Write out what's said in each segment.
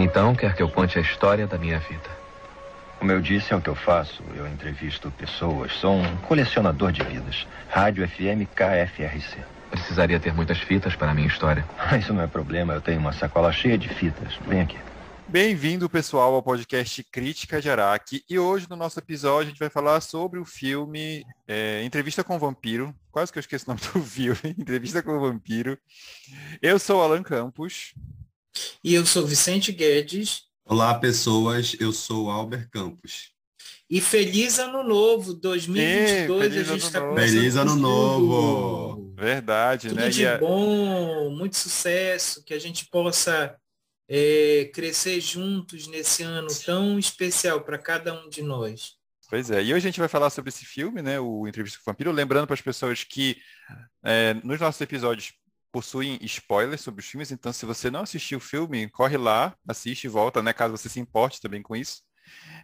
Então, quer que eu conte a história da minha vida? Como eu disse, é o que eu faço. Eu entrevisto pessoas. Sou um colecionador de vidas. Rádio FM KFRC. Precisaria ter muitas fitas para a minha história. Isso não é problema. Eu tenho uma sacola cheia de fitas. Vem aqui. Bem-vindo, pessoal, ao podcast Crítica de Araque. E hoje, no nosso episódio, a gente vai falar sobre o filme é, Entrevista com o Vampiro. Quase que eu esqueço o nome do filme. Entrevista com o Vampiro. Eu sou Alan Campos. E eu sou Vicente Guedes. Olá, pessoas. Eu sou Albert Campos. E feliz ano novo, 2022. Sim, a gente está Feliz ano novo. Verdade, Tudo né? de E a- bom, muito sucesso, que a gente possa é, crescer juntos nesse ano tão especial para cada um de nós. Pois é, e hoje a gente vai falar sobre esse filme, né, o Entrevista com o Vampiro, lembrando para as pessoas que é, nos nossos episódios possuem spoilers sobre os filmes, então se você não assistiu o filme, corre lá, assiste e volta, né, caso você se importe também com isso.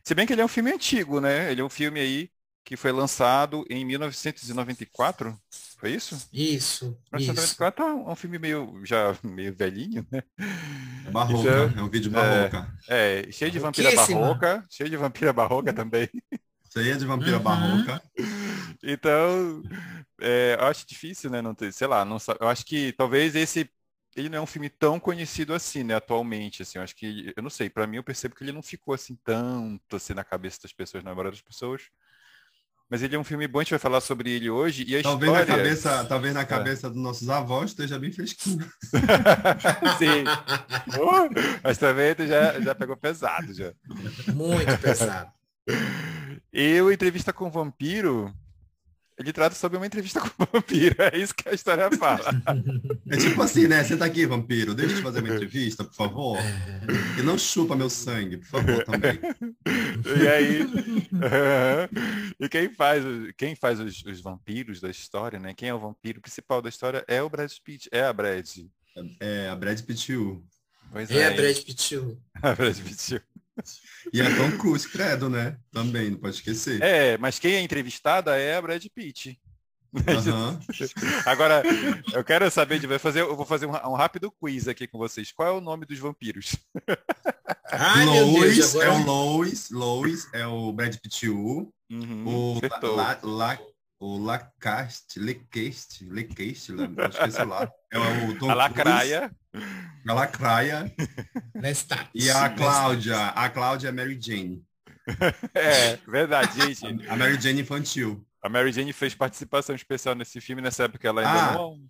Se bem que ele é um filme antigo, né, ele é um filme aí que foi lançado em 1994, foi isso? Isso, isso. 1994 é um, é um filme meio, já meio velhinho, né? É barroca. Então, é um vídeo barroca. É, cheio de vampira barroca, cheio de vampira barroca também. Cheia de vampira Uhum. barroca. Então, é, eu acho difícil, né? Não ter, sei lá, não, eu acho que talvez esse ele não é um filme tão conhecido assim, né, atualmente, assim, eu acho que, eu não sei, pra mim eu percebo que ele não ficou assim tanto assim na cabeça das pessoas, na maioria das pessoas. Mas ele é um filme bom, a gente vai falar sobre ele hoje e a Talvez na história... cabeça, talvez na cabeça dos nossos avós esteja bem fresquinho. Sim. Uh, mas também tu já, já pegou pesado já. Muito pesado. E o Entrevista com o Vampiro, ele trata sobre uma entrevista com o vampiro, é isso que a história fala. É tipo assim, né? Senta aqui, vampiro. Deixa eu te fazer uma entrevista, por favor. E não chupa meu sangue, por favor, também. E aí, e quem faz, quem faz os, os vampiros da história, né? Quem é o vampiro principal da história é o Brad Pitt, é a Brad. É a Brad Pitt. Pois É a Brad Pitt. a Brad Pitt. E a Tom Cruise, credo, né? Também, não pode esquecer. É, mas quem é entrevistada é a Brad Pitt. Aham. Agora, eu quero saber de vai fazer, eu vou fazer um, um rápido quiz aqui com vocês. Qual é o nome dos vampiros? Ai, meu Deus, Lois agora... é o Lois, Lois é o Brad Pitt. Uhum, O acertou. La, la, o Lacaste, Lequeste, Lequeste, que esse lá. É o Tom a Lacraia. Cruise, a Lacraia. Lestat. E a Cláudia, a Cláudia é Mary Jane. É, verdade, gente. A Mary Jane infantil. A Mary Jane fez participação especial nesse filme, nessa época ela ainda Ah. não,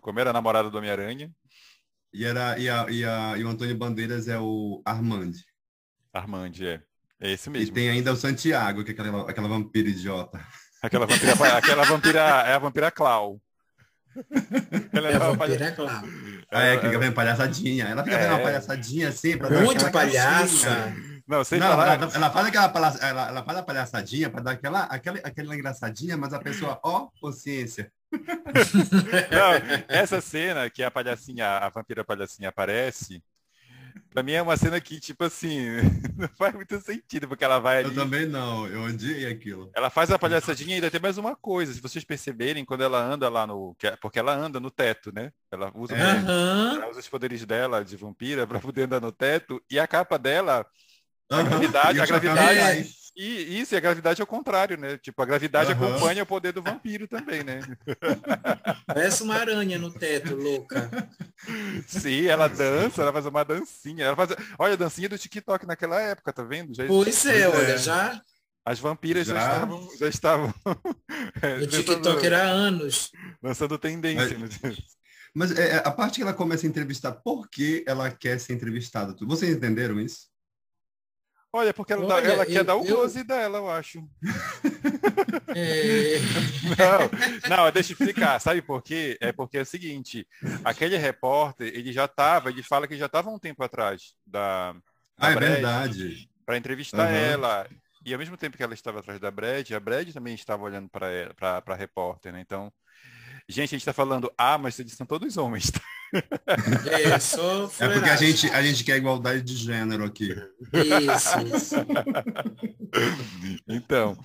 como era namorada do Homem-Aranha. E, era, e, a, e, a, e o Antônio Bandeiras é o Armand. Armand, é. É esse E mesmo. tem ainda o Santiago, que é aquela, aquela vampira idiota. Aquela vampira, aquela vampira, é a vampira Clau. Ela É a uma vampira, é claro. Ah, é, que fica vendo palhaçadinha. Ela fica vendo É. uma palhaçadinha assim. Pra dar Muito palhaça. Não, sem Não, falar. ela, ela faz aquela palha- ela, ela faz a palhaçadinha para dar aquela, aquela, aquela engraçadinha, mas a pessoa, ó, consciência. Não, essa cena que a palhacinha, a vampira palhacinha aparece, pra mim é uma cena que, tipo assim, não faz muito sentido, porque ela vai Eu ali, também não, eu odiei aquilo. ela faz a palhaçadinha e ainda tem mais uma coisa, se vocês perceberem, quando ela anda lá no. é- Porque ela anda no teto, né? Ela usa, É. ela usa os poderes dela de vampira pra poder andar no teto, e a capa dela, A Aham, gravidade- a gravidade-. E isso, e a gravidade é o contrário, né? Tipo, a gravidade Aham. acompanha o poder do vampiro também, né? Parece uma aranha no teto, louca. Sim, ela dança, ela faz uma dancinha. Ela faz, olha, a dancinha do TikTok naquela época, tá vendo? Já, Pois é, olha, já as vampiras já, Já? estavam, já estavam é, no TikTok era há anos. lançando tendência. né? Mas é, a parte que ela começa a entrevistar, por que ela quer ser entrevistada? Vocês entenderam isso? Olha, porque ela, dá- Olha, ela quer eu- dar o eu- close dela, eu acho. É, Não, não, deixa eu explicar. Sabe por quê? É porque é o seguinte, aquele repórter, ele já estava, ele fala que já estava um tempo atrás da, Ah, é verdade. para entrevistar Aham. ela. E ao mesmo tempo que ela estava atrás da Brad, a Brad também estava olhando para para a repórter, né? Então, gente, a gente está falando, ah, mas eles são todos homens. tá? é só É porque a gente, a gente quer igualdade de gênero aqui. Isso, isso. então,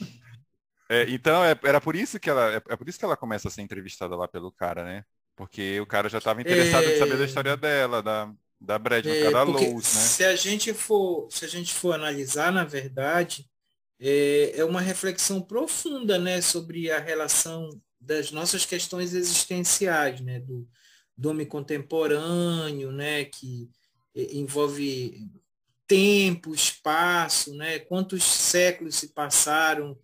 é, então é- era por isso que ela é, é por isso que ela começa a ser entrevistada lá pelo cara, né? Porque o cara já estava interessado em saber da É. história dela, da Da Brad, no É, cara porque Lowe's, né? se a gente for, se a gente for analisar, na verdade, é, é uma reflexão profunda, né, sobre a relação das nossas questões existenciais, né, do, do homem contemporâneo, né, que envolve tempo, espaço, né, quantos séculos se passaram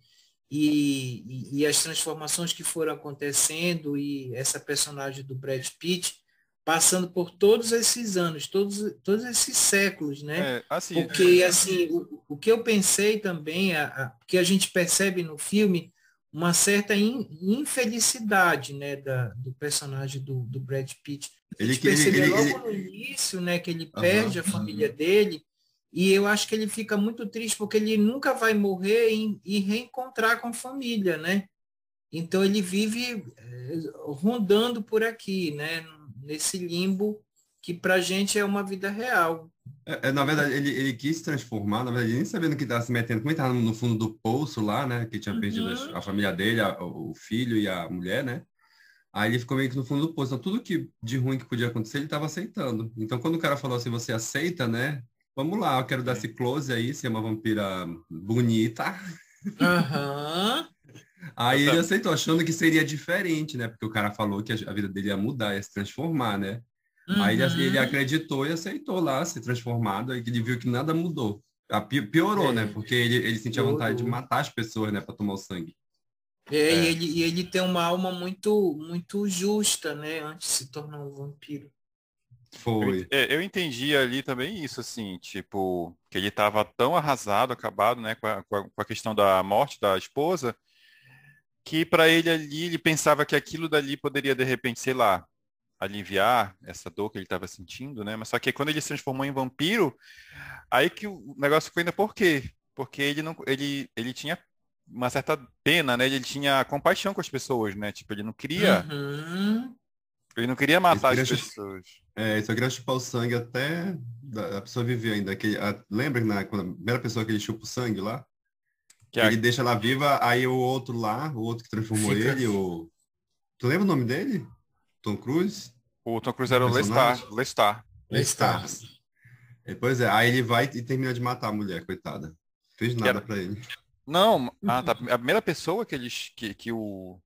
e, e, e as transformações que foram acontecendo e essa personagem do Brad Pitt passando por todos esses anos, todos, todos esses séculos, né? É, assim, Porque, assim, o, o que eu pensei também, a, a, que a gente percebe no filme, uma certa in, infelicidade, né, da, do personagem do, do Brad Pitt. A Ele gente que- ele- percebe ele- logo no início, né, que ele perde a família dele, e eu acho que ele fica muito triste, porque ele nunca vai morrer e, e reencontrar com a família, né? Então ele vive eh, rondando por aqui, né, nesse limbo que pra gente é uma vida real. É, é, na verdade, ele, ele quis se transformar, na verdade, nem sabendo que estava se metendo, como ele estava no fundo do poço lá, né? Que tinha perdido Uhum. a, família dele, a- o filho e a mulher, né? Aí ele ficou meio que no fundo do poço. Então, tudo que de ruim que podia acontecer, ele estava aceitando. Então, quando o cara falou assim, você aceita, né? Vamos lá, eu quero dar esse close aí, ser uma vampira bonita. Aham. Aí ele aceitou, achando que seria diferente, né? Porque o cara falou que a a vida dele ia mudar, ia se transformar, né? Aí ele, Uhum. ele acreditou e aceitou lá ser transformado, aí que ele viu que nada mudou. A pi- Piorou, É. né? Porque ele, ele sentia vontade de Piorou. matar as pessoas, né? Para tomar o sangue. É, É. E, ele, e ele tem uma alma muito, muito justa, né? Antes de se tornar um vampiro. Eu, Foi. ent- é, eu entendi ali também isso, assim, tipo, que ele estava tão arrasado, acabado, né, com a, com a- com a questão da morte da esposa, que para ele ali, ele pensava que aquilo dali poderia, de repente, sei lá, aliviar essa dor que ele estava sentindo, né? Mas só que quando ele se transformou em vampiro, aí que o negócio ficou ainda por quê? Porque ele não, ele, ele tinha uma certa pena, né? Ele tinha compaixão com as pessoas, né? Tipo, ele não queria, Uhum. ele não queria matar as Ele queria- pessoas. É, só queria chupar o sangue até da- a pessoa viver ainda. Que, a- lembra que na, quando a primeira pessoa que ele chupa o sangue lá? Que é a- Ele deixa ela viva, aí o outro lá, o outro que transformou Fica- ele, o. Tu lembra o nome dele? Tom Cruise? O Tom Cruise era o? Lestar. Lestar. Lestar. É, Pois é, aí ele vai e termina de matar a mulher, coitada. Fez nada era- pra ele. Não, ah, tá. A primeira pessoa que eles que, que o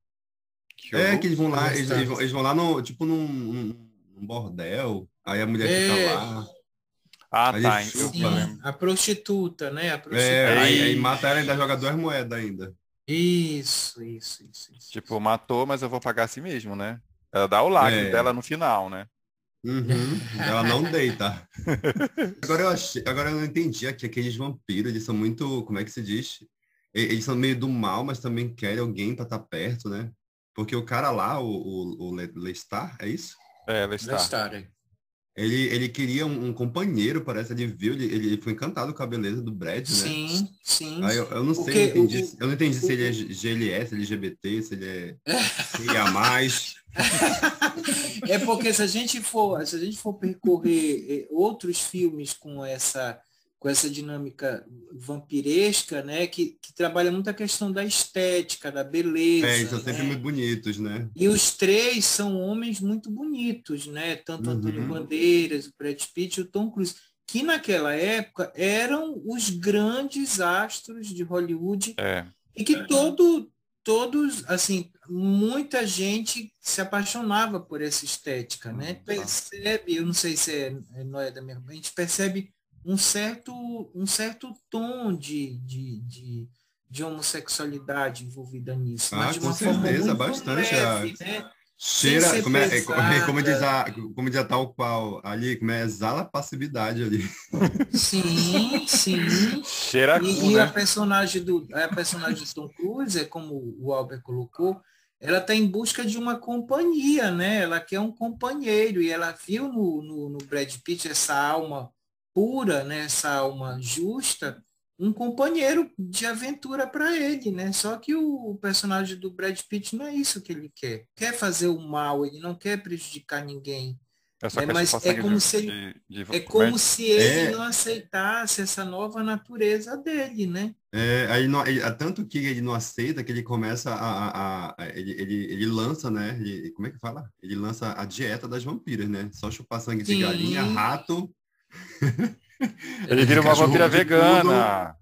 que É, o- que eles vão lá, eles, eles vão, eles vão lá no, tipo num, num- bordel, aí a mulher É. fica lá. Ah, Aí tá. lembro. A prostituta, né? A prostituta. É, aí, Aí- aí mata ela e ainda joga duas moedas ainda. Isso, isso, isso, isso. Tipo, matou, mas eu vou pagar a si mesmo, né? Ela dá o lacre É. dela no final, né? Uhum, ela não deita. Agora eu achei, agora eu não entendi aqui, aqueles vampiros, eles são muito, como é que se diz? Eles são meio do mal, mas também querem alguém pra estar perto, né? Porque o cara lá, o, o, o Le- Lestar, é isso? É, Lestar. Lestar, é. Ele, ele queria um, um companheiro, parece, ele viu, ele, ele foi encantado com a beleza do Brad, né? Sim, sim. Aí eu, eu não sei, Porque eu não entendi, o- eu não entendi se ele é GLS, LGBT, se ele é CIA mais. É porque se a gente for, se a gente for percorrer eh, outros filmes com essa com essa dinâmica vampiresca, né, que, que trabalha muito a questão da estética, da beleza. É, eles são sempre né? muito bonitos, né? E os três são homens muito bonitos, né? Tanto Antônio Uhum. Bandeiras, o Brad Pitt e o Tom Cruise, que naquela época eram os grandes astros de Hollywood É. e que todo, todos, assim, muita gente se apaixonava por essa estética, né? Uhum. Percebe, eu não sei se é, é nóia da minha, a gente percebe um certo, um certo tom de, de, de, de homossexualidade envolvida nisso. Ah, mas de com uma forma certeza, muito bastante, leve, a- né? Cheira, como, é, é, como, diz a, como diz a tal qual ali, como é, exala a passividade ali. Sim, sim. Cheira E, cu, e a né? personagem do a personagem de Tom Cruise, é como o Albert colocou, ela está em busca de uma companhia, né? Ela quer um companheiro e ela viu no, no, no Brad Pitt essa alma pura, né? Essa alma justa, um companheiro de aventura para ele, né? Só que o personagem do Brad Pitt não é isso que ele quer. Quer fazer o mal, ele não quer prejudicar ninguém. É, É, mas é como de- se ele- de- de- É como como se ele É. não aceitasse essa nova natureza dele, né? É, aí não, ele- tanto que ele não aceita que ele começa a, a- a- ele, ele, ele lança, né? ele- como é que fala? Ele lança a dieta das vampiras, né? Só chupar sangue de Sim. galinha, rato. Ele vira uma vampira vegana.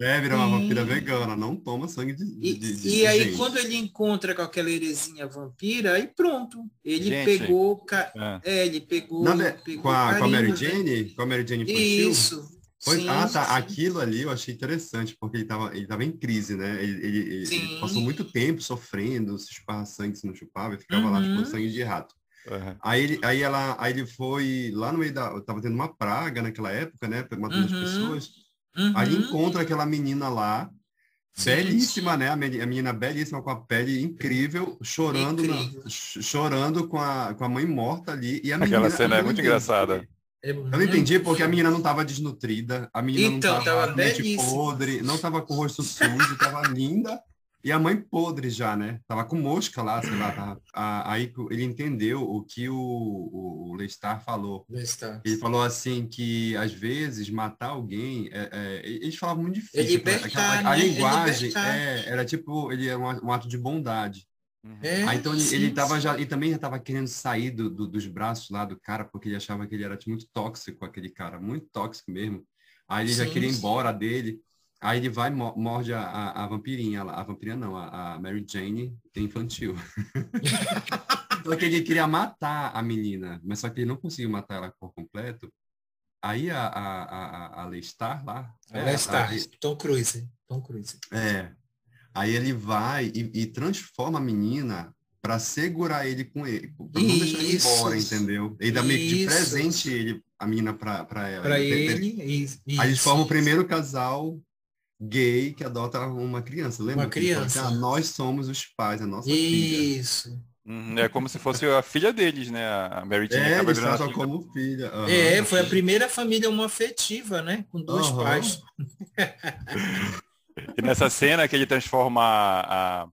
É, vira uma Sim. vampira vegana, não toma sangue de, de, E, de- e aí, gente. quando ele encontra com aquela heresinha vampira, aí pronto. Ele Gente. pegou. ca- É. É, ele pegou. Não, né, pegou com, a, com a carinho, Mary né? Jane? Com a Mary Jane infantil? Isso. Foi- Sim, ah, tá. sim. Aquilo ali eu achei interessante, porque ele tava, ele tava em crise, né? Ele, ele- ele- passou muito tempo sofrendo, se chupava sangue, se não chupava, e ficava lá Uhum. chupando sangue de rato. Uhum. Aí ele, aí ela, aí ele foi lá no meio da, tava tendo uma praga naquela época, né? Matando as Uhum. pessoas. Uhum. Aí ele encontra aquela menina lá, Sim. belíssima, né? A meni- a menina belíssima com a pele incrível, chorando, na- Incrível. ch- chorando com a, com a mãe morta ali. E a Aquela menina, cena é eu não muito entendi. engraçada. Eu não entendi porque a menina não estava desnutrida, a menina Então, não tava, tava mente belíssima. podre, não tava com o rosto sujo, tava linda. E a mãe podre já, né? Tava com mosca lá, sei lá. Tava, a- aí ele entendeu o que o, o, o Lestar falou. Está. Ele falou assim que às vezes matar alguém, é, é, eles falavam muito difícil. É libertar, a né? É linguagem é, era tipo, ele era um, um ato de bondade. Uhum. É, Aí, então ele, sim, ele tava já, e também já estava querendo sair do, do- dos braços lá do cara, porque ele achava que ele era muito tóxico, aquele cara, muito tóxico mesmo. Aí ele já Sim, queria ir embora dele. Aí ele vai e mo- morde a, a, a vampirinha lá. A vampirinha não, a, a Mary Jane infantil. só que ele queria matar a menina, mas só que ele não conseguiu matar ela por completo. Aí a, a, a, a- a Lestar lá. Ela é, está. a- Tom Cruise. Tom Cruise. é. Aí ele vai e, e transforma a menina para segurar ele com ele, para não deixar ele embora, entendeu? Ele dá meio que de presente ele, a menina para ela. Para Ele- ele. isso, Aí eles formam o primeiro casal gay que adota uma criança. Lembra? Uma fala criança. assim, ah, nós somos os pais, a nossa filha. Isso. Uhum. É como se fosse a filha deles, né? A Mary Jane É, acaba eles virando filha. como filha. Aham. É, foi a primeira família homoafetiva, né? Com dois Aham. pais. E nessa cena que ele transforma a,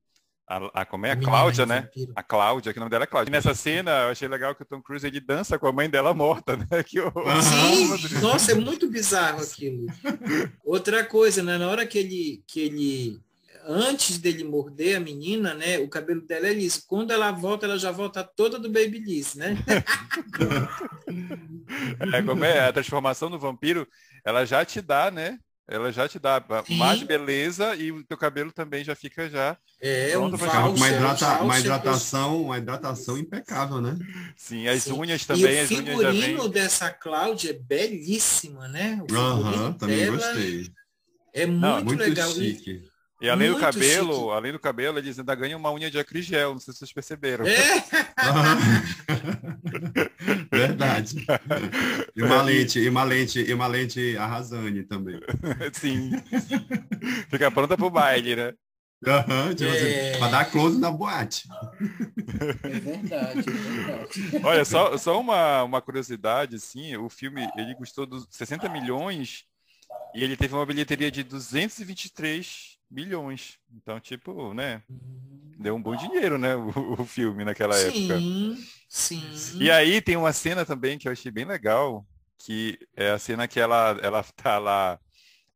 a, a como é? A Cláudia, né? vampiro. A Cláudia, que o nome dela é Cláudia. E nessa cena, eu achei legal que o Tom Cruise ele dança com a mãe dela morta, né? Que o... Sim, nossa, é muito bizarro aquilo. Outra coisa, né? Na hora que ele, que ele, antes dele morder a menina, né? O cabelo dela é liso. Quando ela volta, ela já volta toda do Babyliss, né? É, como é a transformação do vampiro, ela já te dá, né? Ela já te dá Sim. mais beleza e o teu cabelo também já fica já. É Pronto um uma, um hidrata- uma hidratação, uma hidratação impecável, né? Sim, as Sim. unhas E também, o as unhas já figurino vem. dessa Cláudia é belíssima, né? O também gostei. É muito, Não, Muito legal. E- chique. E além do muito cabelo, chique. além do cabelo, eles ainda ganham uma unha de acrigel, não sei se vocês perceberam. É, Verdade. E uma lente, e uma lente, e uma lente arrasane também. Sim. Fica pronta pro baile, né? Tipo É. assim, pra dar close na boate. é verdade, é verdade. Olha, só, só uma, uma curiosidade, assim, o filme, ele custou dos 60 milhões e ele teve uma bilheteria de 223 milhões. Então, tipo, né, deu um bom dinheiro, né, o, o filme naquela época. Sim, sim. E aí tem uma cena também que eu achei bem legal, que é a cena que ela, ela tá lá,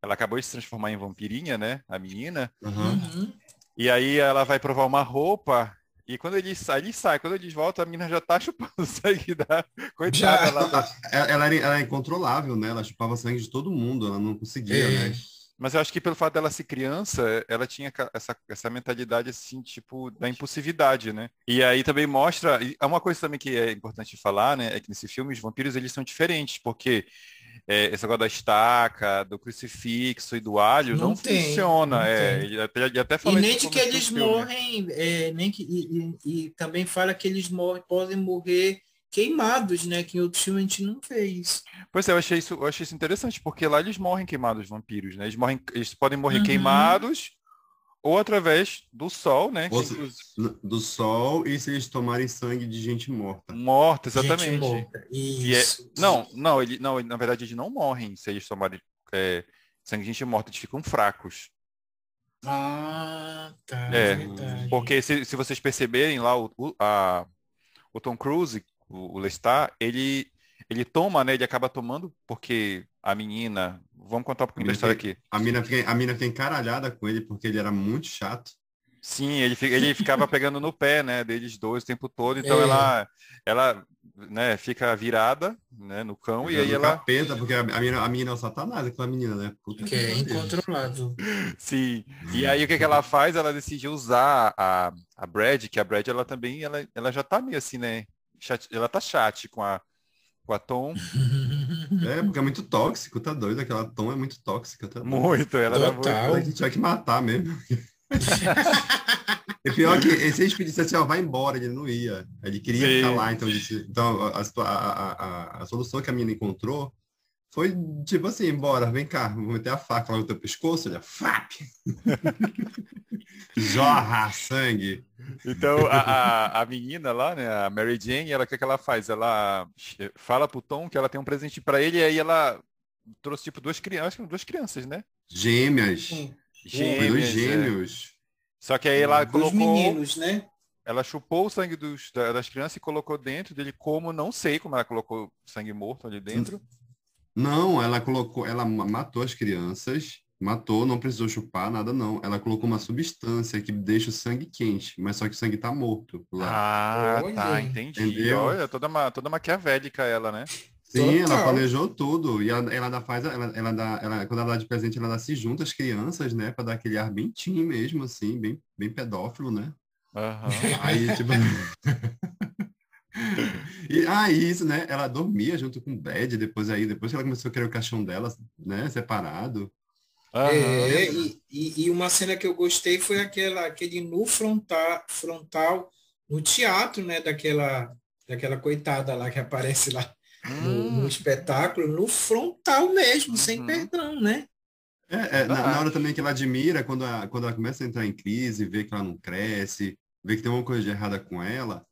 ela acabou de se transformar em vampirinha, né, a menina, Aham. Uhum. e aí ela vai provar uma roupa, e quando ele sai, ele sai, quando eles voltam, a menina já tá chupando sangue da coitada Já. da- Ela, ela era, ela era incontrolável, né? Ela chupava sangue de todo mundo, ela não conseguia, É. né? Mas eu acho que pelo fato dela ser criança, ela tinha essa, essa mentalidade assim, tipo, da impulsividade, né? E aí também mostra, é uma coisa também que é importante falar, né? É que nesse filme os vampiros eles são diferentes, porque é, esse negócio da estaca, do crucifixo e do alho não, Não tem, funciona. não é, até, até E nem de que eles morrem, é, nem que, e, e- e também fala que eles morrem, podem morrer queimados, né? Que em outros filmes a gente não fez. Pois é, eu achei isso, eu achei isso interessante, porque lá eles morrem queimados, os vampiros, né? Eles morrem, eles podem morrer Uhum. queimados ou através do sol, né? se- Do sol e se eles tomarem sangue de gente morta. Morta, Gente exatamente. morta. E é- Isso. Não, não, ele, não, na verdade eles não morrem se eles tomarem é, sangue de gente morta, eles ficam fracos. Ah, tá. É, verdade. Porque se, se vocês perceberem lá, o, o- a- o Tom Cruise, o, o Lestat, ele, ele toma, né? Ele acaba tomando porque a menina. Vamos contar um pouquinho da história aqui. A mina, fica, a mina fica encaralhada com ele porque ele era muito chato. Sim, ele, ele ficava pegando no pé, né, deles dois o tempo todo, então É. ela, ela, né, fica virada, né, no cão, e aí ela, Capeta, porque a, a, mina, a menina é o satanás, aquela menina, né? Puta Que é incontrolável. sim, e aí o que que ela faz? Ela decide usar a, a Brad, que a Brad, ela também, ela, ela já tá meio assim, né, chate- ela tá chate com a, com a Tom, É, porque é muito tóxico, tá doido? Aquela tom é muito tóxica. Tá muito, ela muito, Total. A gente vai que matar mesmo. E pior que se eles pedissem assim, ó, vai embora, ele não ia. Ele queria Sim. ficar lá, então, disse- então a, a, a, a, a solução que a menina encontrou foi tipo assim, bora, vem cá, vou meter a faca lá no teu pescoço, olha, fap! Jorra sangue. Então, a, a, a menina lá, né, a Mary Jane, ela o que, que ela faz? Ela fala pro Tom que ela tem um presente para ele e aí ela trouxe tipo duas crianças, duas crianças, né? Gêmeas. Dos é. gêmeos. Só que aí ela Dos colocou, meninos, né? ela chupou o sangue dos, da- das crianças e colocou dentro dele como, não sei como ela colocou sangue morto ali dentro. Não, ela colocou, ela ma- matou as crianças, matou, não precisou chupar nada não. Ela colocou uma substância que deixa o sangue quente, mas só que o sangue tá morto lá. Ah, Olha, tá, entendi. entendeu? Olha, toda, ma, toda maquiavélica ela, né? Sim, ela Total. planejou tudo. E ela, ela dá faz, ela, ela dá, ela, quando ela dá de presente, ela dá se junta as crianças, né? Pra dar aquele ar bem teen mesmo, assim, bem, bem pedófilo, né? Aham. Aí, tipo. e, ah, e isso, né? Ela dormia junto com o Bad, depois aí, depois que ela começou a querer o caixão dela, né? Separado. Aham. É, e, e, e uma cena que eu gostei foi aquela, aquele nu frontal, frontal no teatro, né? Daquela, daquela coitada lá que aparece lá no, no Hum, espetáculo, no frontal mesmo, sem Uhum. perdão, né? É, é, na, Ah. na hora também que ela admira, quando, a, quando ela começa a entrar em crise, vê que ela não cresce, vê que tem uma coisa de errada com ela,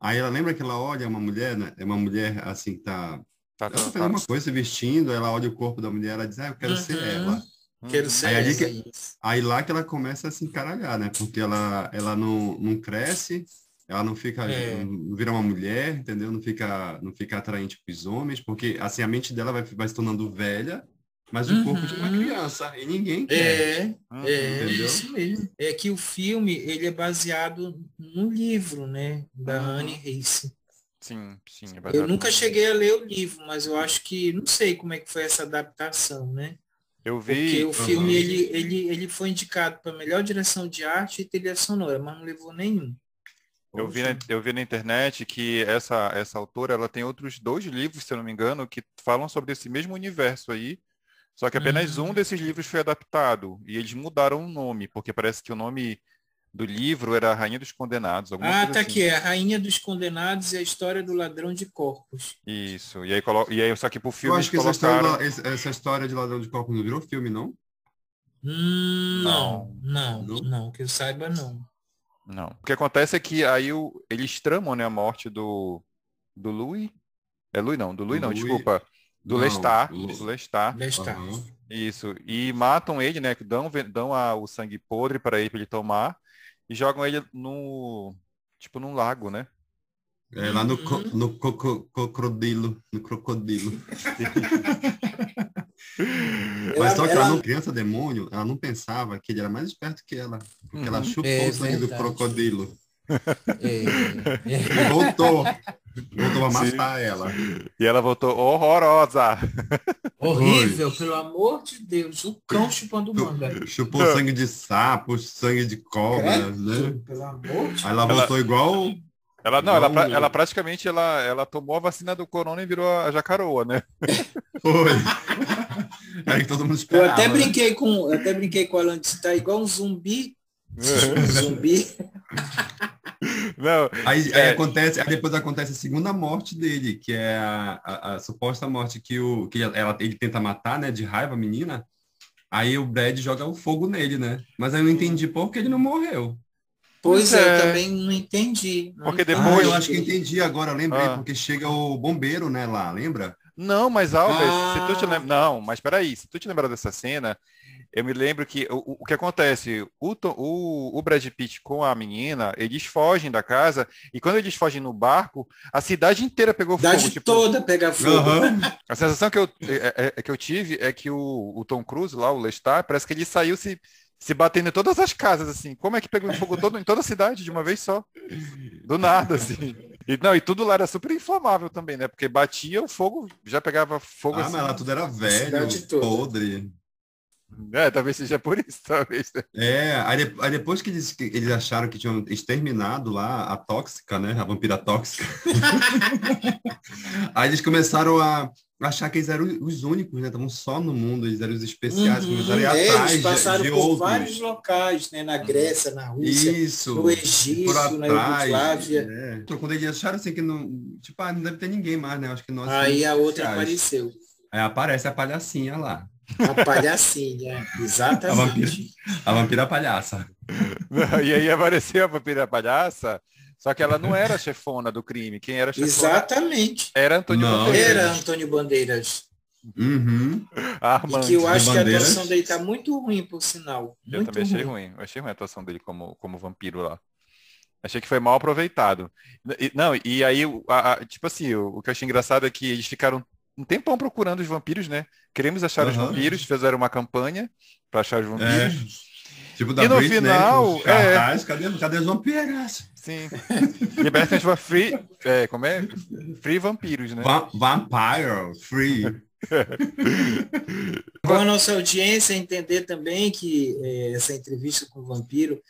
aí ela lembra que ela olha uma mulher, né? É uma mulher assim que tá. tá, Ela tá tá, fazendo uma coisa, se vestindo, ela olha o corpo da mulher, ela diz, ah, eu quero ser Uhum. ela. Quero ser Aí essa que- aí. Aí lá que ela começa a se encaralhar, né? Porque ela, ela não, não cresce, ela não fica, É. não vira uma mulher, entendeu? Não fica, não fica atraente para os homens, porque assim a mente dela vai, vai se tornando velha, mas o corpo de uma Uhum. criança, e ninguém quer. É, Uhum. é Entendeu? isso mesmo. É que o filme ele é baseado no livro, né, da Uhum. Anne Rice. Sim, sim. é Eu nunca cheguei a ler o livro, mas eu acho que não sei como é que foi essa adaptação, né? Eu Porque vi. o filme Uhum. ele, ele, ele foi indicado para melhor direção de arte e trilha sonora, mas não levou nenhum. Eu vi, na, eu vi na internet que essa, essa autora ela tem outros dois livros, se eu não me engano, que falam sobre esse mesmo universo aí. Só que apenas Uhum. um desses livros foi adaptado. E eles mudaram o nome, porque parece que o nome do livro era Rainha dos Condenados. Ah, coisa tá assim. aqui, é a Rainha dos Condenados e a história do ladrão de corpos. Isso. E aí, colo... e aí só que pro Eu filme acho eles que essa história, colocaram. do- essa- essa história de ladrão de copo não virou filme, não? Hum, não, não, Não? não, que eu saiba não. Não. O que acontece é que aí o... eles tramam né, a morte do, do Louis. É Louis não, do Louis não, Louis- desculpa. Do Não. Lu- Do Lestat. Lestat. Aham. Isso. E matam ele, né? Dão, dão a- o sangue podre para ele, pra ele tomar. E jogam ele no. Tipo num lago, né? É lá no, co- Uhum. no coco- crocodilo, no crocodilo. Mas Ela- só que ela- ela não, criança demônio, ela não pensava que ele era mais esperto que ela. Porque ela Uhum. chupou É o sangue do verdade. crocodilo. É, é. E voltou. Voltou a matar ela. E ela voltou horrorosa. Horrível, pelo amor de Deus. O cão chupando manga. Chupou sangue de sapo, sangue de cobra, né? Pelo amor de Aí ela voltou igual. Ela não, ela, pra- Igual- ela praticamente ela, ela tomou a vacina do corona e virou a jacaroa, né? Foi. Era que todo mundo Eu esperava. até né? brinquei com, eu até brinquei com ela antes, tá igual um zumbi. Um zumbi. Não, Aí, É. aí acontece, aí depois acontece a segunda morte dele, que é a, a- a suposta morte que, o, que ela, ele tenta matar, né, de raiva a menina. Aí o Brad joga o fogo nele, né? Mas aí eu não entendi por que ele não morreu. Pois é, é. eu também não entendi. Não Porque entendi. depois- Ah, eu acho que entendi agora, lembrei, Ah. porque chega o bombeiro, né, lá, lembra? Não, mas Albert, se tu te Ah. lembra. Não, mas peraí, se tu te lembrar dessa cena, eu me lembro que o, o- que acontece, o, Tom- o, o Brad Pitt com a menina, eles fogem da casa, e quando eles fogem no barco, a cidade inteira pegou fogo. Cidade Tipo, toda pega fogo. Aham. a sensação que eu, é- é- é que eu tive é que o, o Tom Cruise, lá, o Lestar, parece que ele saiu se, se batendo em todas as casas, assim. Como é que pegou fogo todo, em toda a cidade de uma vez só? Do nada, assim. E, não, e tudo lá era super inflamável também, né? Porque batia, o fogo já pegava fogo Ah, assim. mas lá tudo era velho, toda. podre. É, talvez seja por isso, talvez. né? É, aí, de- aí depois que eles, que eles acharam que tinham exterminado lá a tóxica, né? A vampira tóxica. aí eles começaram a achar que eles eram os únicos, né? Estavam só no mundo, eles eram os especiais, Uhum, começaram a ir é, atrás eles de- passaram de, por outros. vários locais, né? Na Grécia, na Rússia, Isso. no Egito, por na atrás, Iugoslávia. é. Então, quando eles acharam assim que não. Tipo, ah, não deve ter ninguém mais, né? Eu Acho que nós. Aí a outra especiais. apareceu. Aí aparece a palhacinha lá. A palhacinha, exatamente. A vampira palhaça. E aí apareceu a vampira palhaça, só que ela não era a chefona do crime. Quem era a chefona Exatamente. era Antônio Não. Bandeiras. Era Antônio Bandeiras. Uhum. A E que eu acho que a atuação dele tá muito ruim, por sinal. Eu Muito também achei ruim. ruim. Eu achei ruim a atuação dele como, como vampiro lá. Achei que foi mal aproveitado. E- não, e aí, a- a- tipo assim, o, o que eu achei engraçado é que eles ficaram um tempão procurando os vampiros, né? Queremos achar os Aham. vampiros, fizeram uma campanha para achar os É. vampiros. Tipo da E no Britney, final, com os cartazes, cadê, cadê as vampiras? Sim. Libertem os free, é, como é? Free vampiros, né? Va vampire, free. Bom a nossa audiência entender também que eh, essa entrevista com o vampiro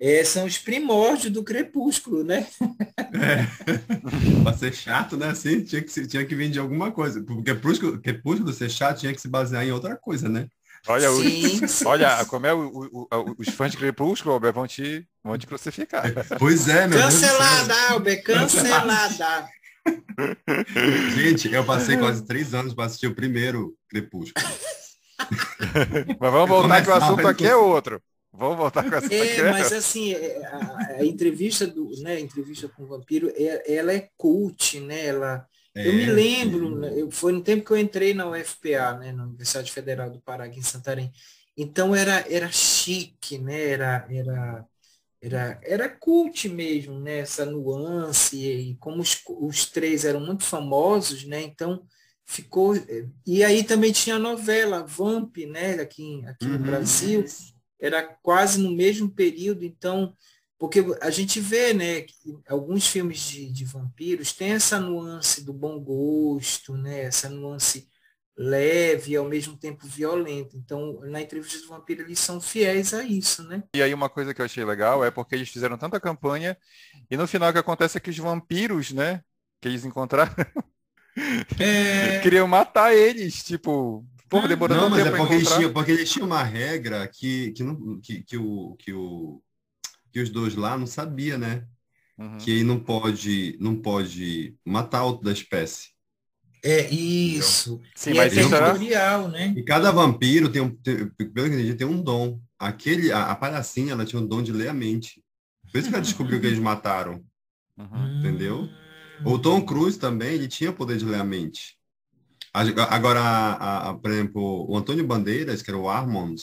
eh, são os primórdios do crepúsculo, né? pra ser chato, né? Assim, tinha que, tinha que vir de alguma coisa. Porque Crepúsculo, Crepúsculo ser chato tinha que se basear em outra coisa, né? Olha, o- Sim, sim. olha, como é o, o- o- os fãs de Crepúsculo, Albert, vão te, vão te crucificar. Pois é, meu. Cancelada, Albert, cancelada. Gente, eu passei quase três anos para assistir o primeiro Crepúsculo. Mas vamos voltar que o assunto aqui é outro. Vamos voltar com aqui. É, mas assim, é, a, a entrevista do, né, a entrevista com o vampiro, é- ela é cult, né? Ela, eu me É, lembro, né, eu, foi no tempo que eu entrei na UFPA, né, na Universidade Federal do Pará, aqui em Santarém. Então era, era chique, né? Era, era, era, era cult mesmo, né? Essa nuance, e como os, os três eram muito famosos, né? Então ficou. E aí também tinha a novela Vamp, né? Aqui, aqui no Uhum. Brasil. Era quase no mesmo período, então porque a gente vê, né, que alguns filmes de, de vampiros têm essa nuance do bom gosto, né, essa nuance leve e ao mesmo tempo violenta. Então, na entrevista do vampiro, eles são fiéis a isso, né? E aí uma coisa que eu achei legal é porque eles fizeram tanta campanha e no final o que acontece é que os vampiros, né, que eles encontraram, É, queriam matar eles, tipo, pô, demorou Não, mas é tempo pra porque eles, encontrar. tinham, porque eles tinham uma regra que, que, não, que, que, o, que, o, que os dois lá não sabia, né? Uhum. Que não pode, não pode matar outro da espécie. é isso. Sim, e é territorial, né? E cada vampiro tem, um, tem, pelo que eu entendi, tem um dom. Aquele, a, a palhacinha, ela tinha um dom de ler a mente. Por isso que ela descobriu que eles mataram. Uhum. Entendeu? O Tom Cruise também, ele tinha o poder de ler a mente. Agora, a- a- por exemplo, o Antônio Bandeiras, que era o Armand,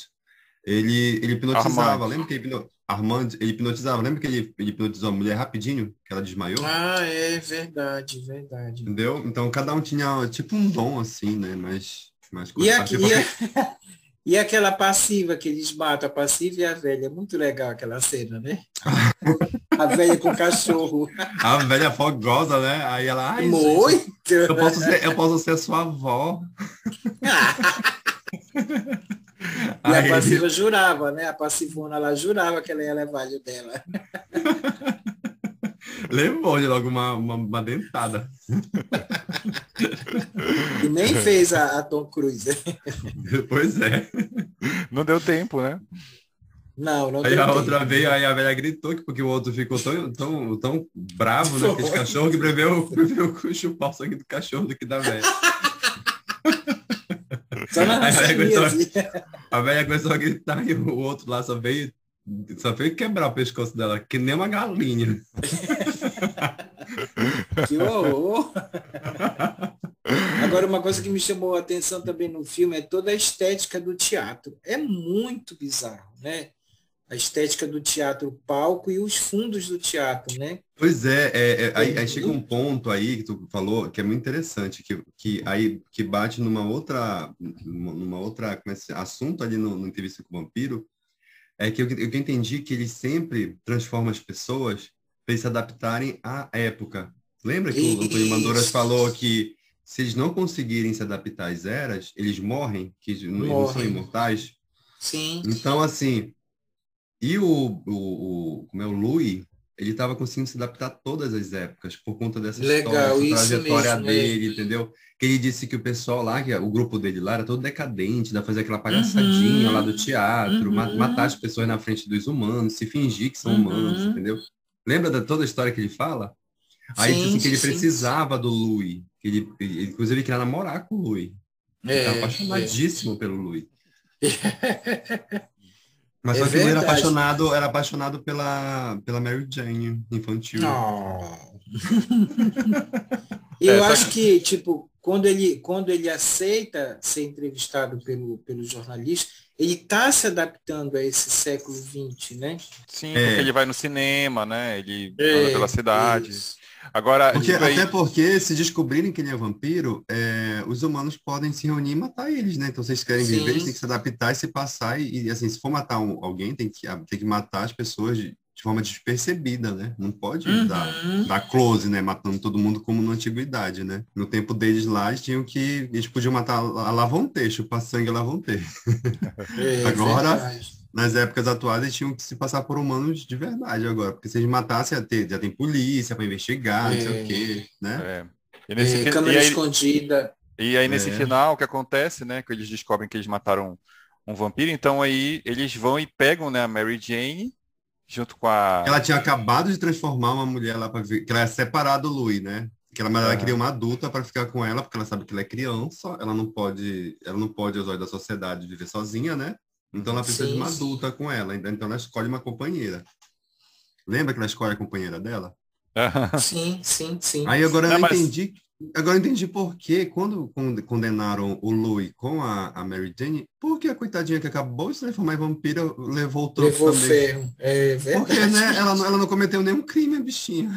ele, ele hipnotizava. Armand. Lembra que ele, hipno- Armand, ele hipnotizava? Lembra que ele, ele hipnotizou a mulher rapidinho, que ela desmaiou? Ah, é verdade, verdade. Entendeu? Então, cada um tinha tipo um dom, assim, né? Mas... mas E, aqui, e, a- e aquela passiva que eles matam, a passiva e a velha. É muito legal aquela cena, né? A velha com o cachorro. A velha fogosa, né? Aí ela... Ai, gente, Muito! eu, posso ser, eu posso ser sua avó. E Aí a passiva jurava, né? A passivona lá jurava que ela ia levar o dela. levou de logo uma, uma, uma dentada. E nem fez a, a Tom Cruise. Pois é. Não deu tempo, né? Não, não Aí a tempo. outra veio, aí a velha gritou que porque o outro ficou tão, tão, tão bravo, né? Esse Foi. cachorro que preferiu, preferiu chupar o sangue do cachorro do que da velha. A velha começou, assim. a velha começou a gritar e o outro lá só veio, só veio quebrar o pescoço dela, que nem uma galinha. Que horror. Agora, uma coisa que me chamou a atenção também no filme é toda a estética do teatro. É muito bizarro, né? A estética do teatro palco e os fundos do teatro, né? Pois é, é, é aí, aí, chega um ponto aí que tu falou que é muito interessante, que, que aí que bate numa outra, numa outra como é, assunto ali no, no entrevista com o vampiro, é que eu, eu entendi que ele sempre transforma as pessoas para se adaptarem à época. Lembra que o Antônio Mandoras falou que se eles não conseguirem se adaptar às eras, eles morrem, que morrem. não são imortais? Sim. Então, assim, e o, o, o como é o Louis, ele estava conseguindo se adaptar a todas as épocas por conta dessa Legal, história, essa trajetória mesmo, dele, entendeu? Que ele disse que o pessoal lá, que o grupo dele lá era todo decadente, da fazer aquela palhaçadinha uhum, lá do teatro, uhum. matar as pessoas na frente dos humanos, se fingir que são uhum. humanos, entendeu? Lembra da toda a história que ele fala? Aí sim, disse assim, que ele sim. precisava do Louis, que ele, ele, inclusive ele queria namorar com o Louis. Ele é, apaixonadíssimo é. pelo Louis. Mas é só que ele era apaixonado, era apaixonado pela, pela Mary Jane infantil. Oh. eu é, acho que, tipo, quando ele, quando ele aceita ser entrevistado pelo, pelo jornalista, ele está se adaptando a esse século XX, né? Sim, é. porque ele vai no cinema, né? Ele é, anda pela cidade. Isso. Agora, porque, aí... até porque se descobrirem que ele é vampiro, é, os humanos podem se reunir e matar eles, né? Então, vocês querem Sim. viver, eles têm que se adaptar e se passar. E, e assim, se for matar um, alguém, tem que, tem que matar as pessoas de, de forma despercebida, né? Não pode uhum. dar, dar close, né? Matando todo mundo como na antiguidade, né? No tempo deles lá, eles tinham que. Eles podiam matar a Lavonte, chupar sangue a Lavonte. É, Agora. Verdade nas épocas atuais eles tinham que se passar por humanos de verdade agora, porque se eles matassem, já, ter, já tem polícia para investigar, é. não sei o é. quê, né? É. E nesse é, câmera e aí, escondida. E aí nesse é. final o que acontece, né, que eles descobrem que eles mataram um vampiro, então aí eles vão e pegam, né, a Mary Jane junto com a Ela tinha acabado de transformar uma mulher lá para ver, que ela é separada do Louis, né? Que ela, mas ela queria uma adulta para ficar com ela, porque ela sabe que ela é criança, ela não pode, ela não pode aos olhos da sociedade viver sozinha, né? Então ela precisa sim, de uma adulta com ela. Então ela escolhe uma companheira. Lembra que ela escolhe a companheira dela? sim, sim, sim. Aí agora Não, eu mas... entendi. Agora eu entendi por que, quando condenaram o Louis com a, a Mary Jane, por que a coitadinha que acabou de se transformar em vampira levou o troco levou também? ferro. É verdade. Porque, né, ela, ela não cometeu nenhum crime, a bichinha.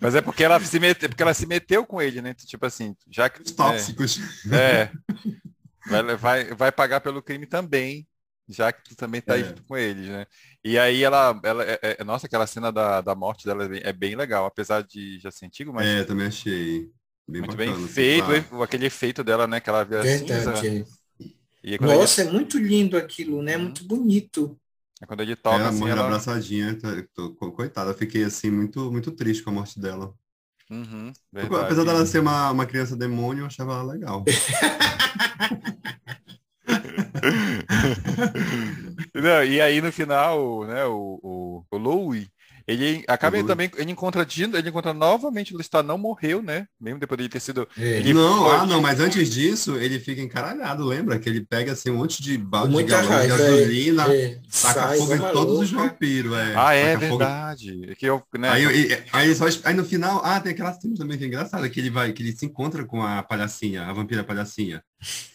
Mas é porque ela se meteu, porque ela se meteu com ele, né? Tipo assim, já que. Os tóxicos. É. é vai, vai, vai pagar pelo crime também, já que tu também tá é. aí com eles, né? E aí ela, ela é, é, nossa, aquela cena da, da morte dela é bem, é bem legal, apesar de já ser antigo, mas. É, também achei. Bem muito bacana, bem feito, aquele efeito dela, né? Que ela vê assim. Nossa, é muito lindo aquilo, né? Muito bonito. É quando ele toca, é, assim, ela... abraçadinha, tá, tô, coitada, eu fiquei assim muito, muito triste com a morte dela. Uhum, Apesar dela ser uma, uma criança demônio, eu achava ela legal. Não, e aí no final, né, o, o, o Louis, ele acaba uhum. também, ele encontra ele encontra novamente o Lestat não morreu, né? Mesmo depois de ter sido. É. Ele não, ah, não, mas antes disso, ele fica encaralhado, lembra? Que ele pega assim um monte de balde de galão de gasolina, é. taca fogo em todos os vampiros. É. Ah, é verdade. É que eu, né? aí, aí, só, aí no final, ah, tem aquela cena também que é engraçada, que ele vai, que ele se encontra com a palhacinha, a vampira palhacinha.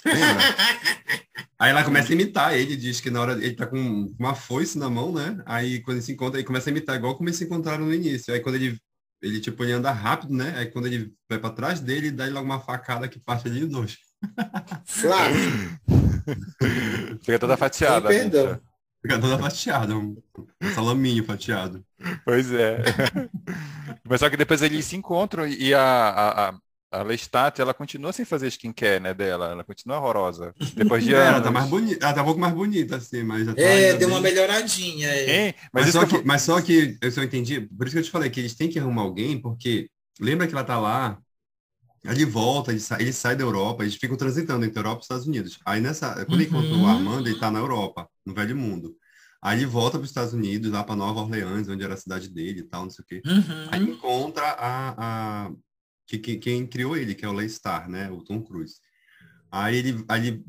Lembra? Aí ela começa a imitar, ele diz que na hora ele tá com uma foice na mão, né? Aí quando ele se encontra, ele começa a imitar igual como eles se encontraram no início. Aí quando ele ele tipo ele anda rápido, né? Aí quando ele vai para trás dele, dá ele logo uma facada que parte ali em dois. Claro. Fica toda fatiada. Perdão. Fica toda fatiada, um salaminho fatiado. Pois é. Mas só que depois eles se encontram e a, a, a a Lestat, ela continua sem fazer skincare, né, dela. Ela continua horrorosa. Depois de anos. Ela tá mais bonita, ela tá um pouco mais bonita, assim, mas já tá É, deu bem... uma melhoradinha. É. Mas, mas, só que, mas só que, eu só entendi, por isso que eu te falei que eles têm que arrumar alguém, porque lembra que ela tá lá, ele volta, ele sai, ele sai da Europa, eles ficam transitando entre Europa e Estados Unidos. Aí nessa, quando uhum. ele encontra o Armando, ele tá na Europa, no Velho Mundo. Aí ele volta para os Estados Unidos, lá para Nova Orleans, onde era a cidade dele e tal, não sei o quê. Uhum. Aí encontra a, a que, que, quem criou ele, que é o Leistar, né? O Tom Cruise. Aí ele, aí,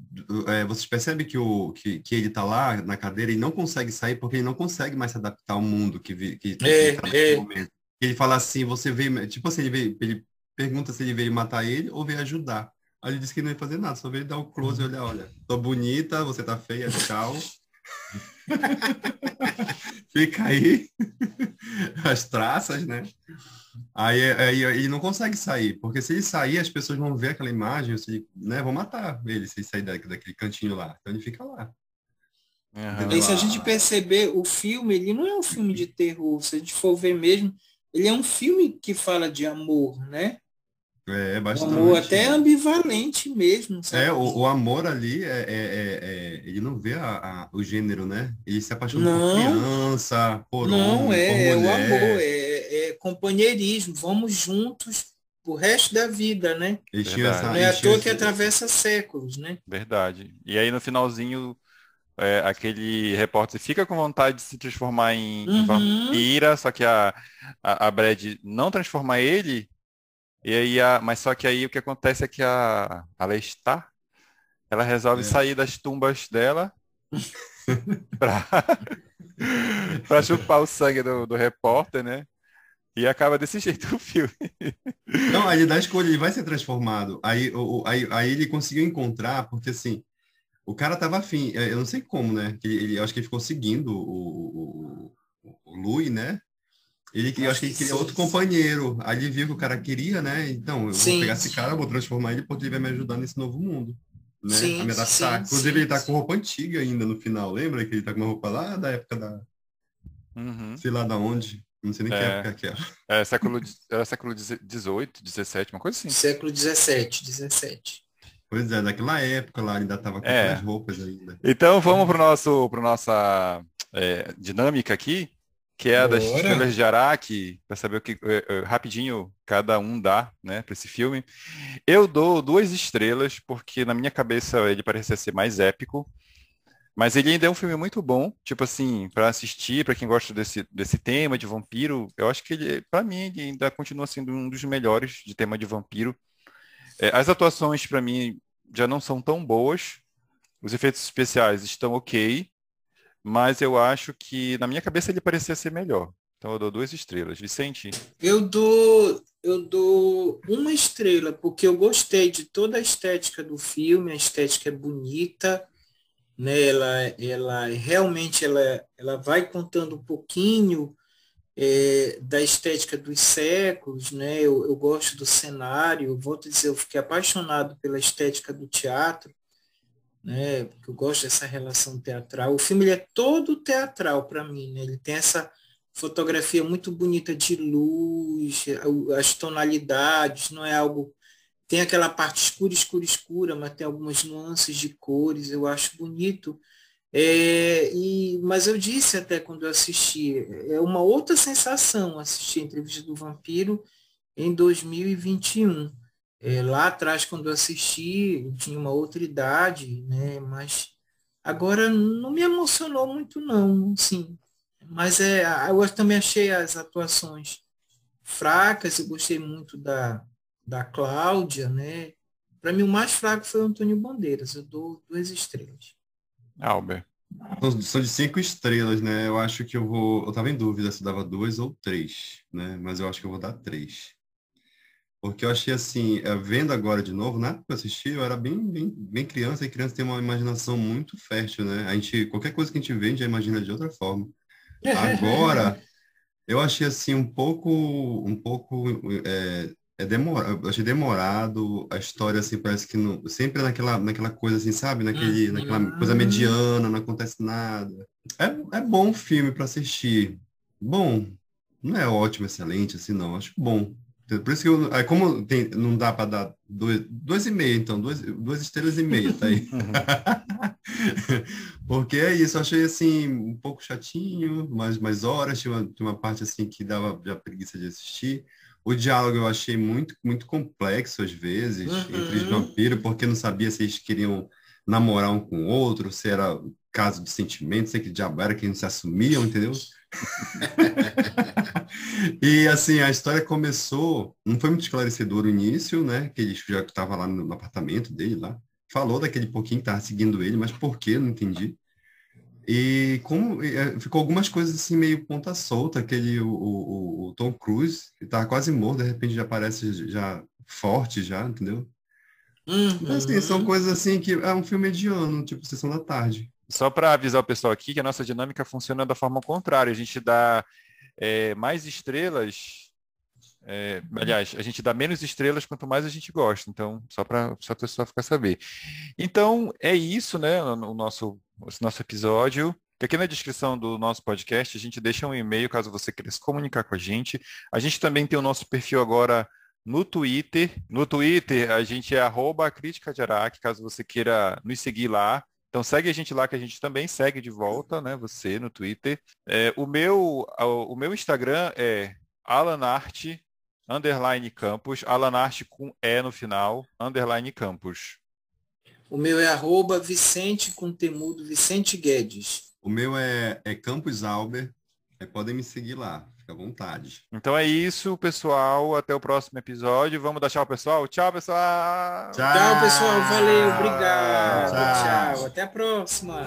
é, vocês percebem que, o, que, que ele tá lá na cadeira e não consegue sair porque ele não consegue mais se adaptar ao mundo que, vi, que, é, tá é. momento. Ele fala assim, você veio, tipo assim, ele, veio, ele pergunta se ele veio matar ele ou veio ajudar. Aí ele disse que não ia fazer nada, só veio dar o close e olhar, olha, tô bonita, você tá feia, tchau. Fica aí as traças, né? Aí, aí, ele não consegue sair, porque se ele sair, as pessoas vão ver aquela imagem, se, né, vão matar ele se ele sair daquele cantinho lá. Então ele fica lá. Uhum. E se a gente perceber, o filme, ele não é um filme de terror. Se a gente for ver mesmo, ele é um filme que fala de amor, né? É, bastante. O amor até ambivalente mesmo. Sabe? É, o, o, amor ali, é, é, é, é, ele não vê a, a, o gênero, né? Ele se apaixona não, por criança, por Não, homem, é, por é o amor, é, é companheirismo. Vamos juntos o resto da vida, né? Essa, não é à toa que atravessa séculos, né? Verdade. E aí no finalzinho é, aquele repórter fica com vontade de se transformar em uhum. vampira, só que a, a, a Brad não transforma ele, e aí a, mas só que aí o que acontece é que a, a Lestar, ela resolve é. sair das tumbas dela para para chupar o sangue do, do repórter, né? E acaba desse jeito o filme. Não, aí dá escolha, ele vai ser transformado. Aí, o, aí, aí ele conseguiu encontrar, porque assim, o cara tava afim, é, eu não sei como, né? Ele, ele acho que ele ficou seguindo o, o, o Louis, né? Ele, eu acho que ele queria outro companheiro. Aí ele viu que o cara queria, né? Então, eu sim, vou pegar esse cara, vou transformar ele, porque ele vai me ajudar nesse novo mundo. Né? Sim, a me adaptar. Sim, Inclusive, sim, ele tá com roupa antiga ainda no final, lembra? Que ele tá com uma roupa lá da época da. Uhum. Sei lá da onde. Não sei nem é, que época que é. É século, era século XVIII, XVII, uma coisa assim. Século XVII, XVII. Pois é, naquela época lá ainda estava com é. as roupas ainda. Então vamos para nosso para nossa é, dinâmica aqui, que é a das estrelas de Araque, para saber o que é, é, rapidinho cada um dá, né, para esse filme. Eu dou duas estrelas porque na minha cabeça ele parecia ser mais épico, mas ele ainda é um filme muito bom, tipo assim, para assistir, para quem gosta desse desse tema de vampiro, eu acho que ele, para mim, ele ainda continua sendo um dos melhores de tema de vampiro. É, as atuações, para mim, já não são tão boas. Os efeitos especiais estão ok, mas eu acho que, na minha cabeça, ele parecia ser melhor. Então eu dou duas estrelas. Vicente? Eu dou, eu dou uma estrela, porque eu gostei de toda a estética do filme, a estética é bonita, né? ela, ela realmente ela, ela vai contando um pouquinho é, da estética dos séculos, né? Eu, eu, gosto do cenário, volto a dizer, eu fiquei apaixonado pela estética do teatro, né? Porque eu gosto dessa relação teatral. O filme é todo teatral para mim, né? Ele tem essa fotografia muito bonita de luz, as tonalidades, não é algo tem aquela parte escura, escura, escura, mas tem algumas nuances de cores, eu acho bonito é, e, mas eu disse até quando eu assisti, é uma outra sensação assistir a entrevista do Vampiro em 2021. É, lá atrás, quando eu assisti, tinha uma outra idade, né? Mas agora não me emocionou muito, não, sim. Mas é, eu também achei as atuações fracas, eu gostei muito da, da Cláudia, né? Para mim, o mais fraco foi o Antônio Bandeiras, eu dou duas estrelas. Albert. São, são de cinco estrelas, né? Eu acho que eu vou. Eu tava em dúvida se dava dois ou três, né? Mas eu acho que eu vou dar três. Porque eu achei assim, é, vendo agora de novo, na época que eu assisti, eu era bem, bem, bem criança, e criança tem uma imaginação muito fértil, né? A gente, qualquer coisa que a gente vê, a gente já imagina de outra forma. Agora, eu achei assim um pouco, um pouco é, é demorado, achei demorado, a história assim parece que não, sempre naquela, naquela coisa assim, sabe? Naquele, uhum. naquela coisa mediana, não acontece nada. É, é bom filme para assistir. Bom, não é ótimo, excelente, assim, não, acho bom. Por isso que eu, aí como tem, não dá para dar dois, dois e meio, então, duas, duas estrelas e meia, tá aí. Porque é isso, achei assim, um pouco chatinho, mais, mais horas, tinha uma, tinha uma parte assim que dava já preguiça de assistir. O diálogo eu achei muito, muito complexo às vezes uhum. entre os vampiros, porque não sabia se eles queriam namorar um com o outro, se era caso de sentimento, sei que diabo era que não se assumiam, entendeu? e assim, a história começou, não foi muito esclarecedor o início, né? Que ele já estava lá no apartamento dele lá. Falou daquele pouquinho que estava seguindo ele, mas por que? Não entendi. E como é, ficou algumas coisas assim meio ponta solta, aquele o, o, o Tom Cruise, que tá quase morto, de repente já aparece já forte já, entendeu? Uhum. Assim, são coisas assim que é um filme mediano, tipo Sessão da Tarde. Só para avisar o pessoal aqui que a nossa dinâmica funciona da forma contrária. A gente dá é, mais estrelas. É, aliás, a gente dá menos estrelas quanto mais a gente gosta. Então, só para só a pessoa ficar saber. Então, é isso, né? O nosso, o nosso episódio. Aqui na descrição do nosso podcast, a gente deixa um e-mail caso você queira se comunicar com a gente. A gente também tem o nosso perfil agora no Twitter. No Twitter, a gente é crítica de Araque, caso você queira nos seguir lá. Então segue a gente lá que a gente também segue de volta, né? Você no Twitter. É, o, meu, o meu Instagram é alanarte, underline campus, alanarte com E no final, underline campus. O meu é arroba Vicente com temudo, Vicente Guedes. O meu é, é Campus Alber. É, podem me seguir lá. Fica à vontade. Então é isso, pessoal. Até o próximo episódio. Vamos dar tchau, pessoal. Tchau, pessoal. Tchau, tchau pessoal. Valeu. Obrigado. tchau. tchau. Até a próxima.